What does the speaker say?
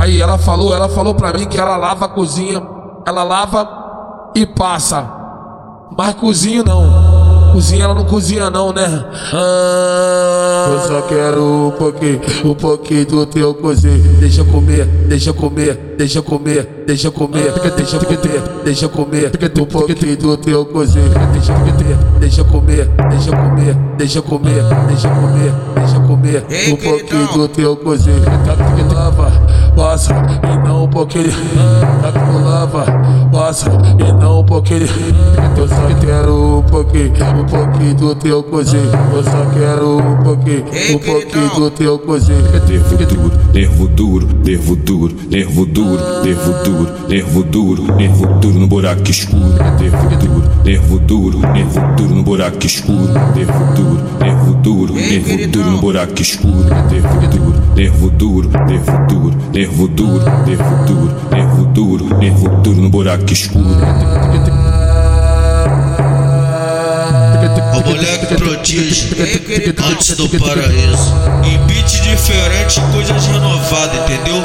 Aí ela falou, ela falou pra mim que ela lava a cozinha, ela lava e passa. Mas cozinho não. Cozinha ela não cozinha não, né? Ah, Eu só quero um pouquinho, um pouquinho do teu cozinho. deixa eu comer, deixa eu comer, deixa eu comer, deixa eu comer, deixa eu comer, deixa eu comer, Um pouquinho do teu cozinho. deixa eu comer, deixa eu comer, deixa eu comer, deixa eu comer, deixa eu comer, deixa eu comer. Um pouquinho do teu cozinho. Tá que lava, passa e não um pouquinho. Tá lava, passa e não um pouquinho. Eu só quero um pouquinho, um pouquinho do teu cozinho. Eu só quero um pouquinho, um pouquinho do teu cozinho. Nervo duro, nervo duro, nervo duro, nervo duro, nervo duro, nervo duro, nervo duro no buraco escuro. Nervo duro, nervo duro, nervo duro no buraco escuro. Nervo duro, nervo duro, nervo duro no buraco escuro. Nervo duro, nervo duro, nervo duro, nervo duro, nervo duro, nervo duro, nervo duro no buraco escuro. O moleque prodígio, antes do paraíso. Em beat diferente, coisas renovadas, entendeu?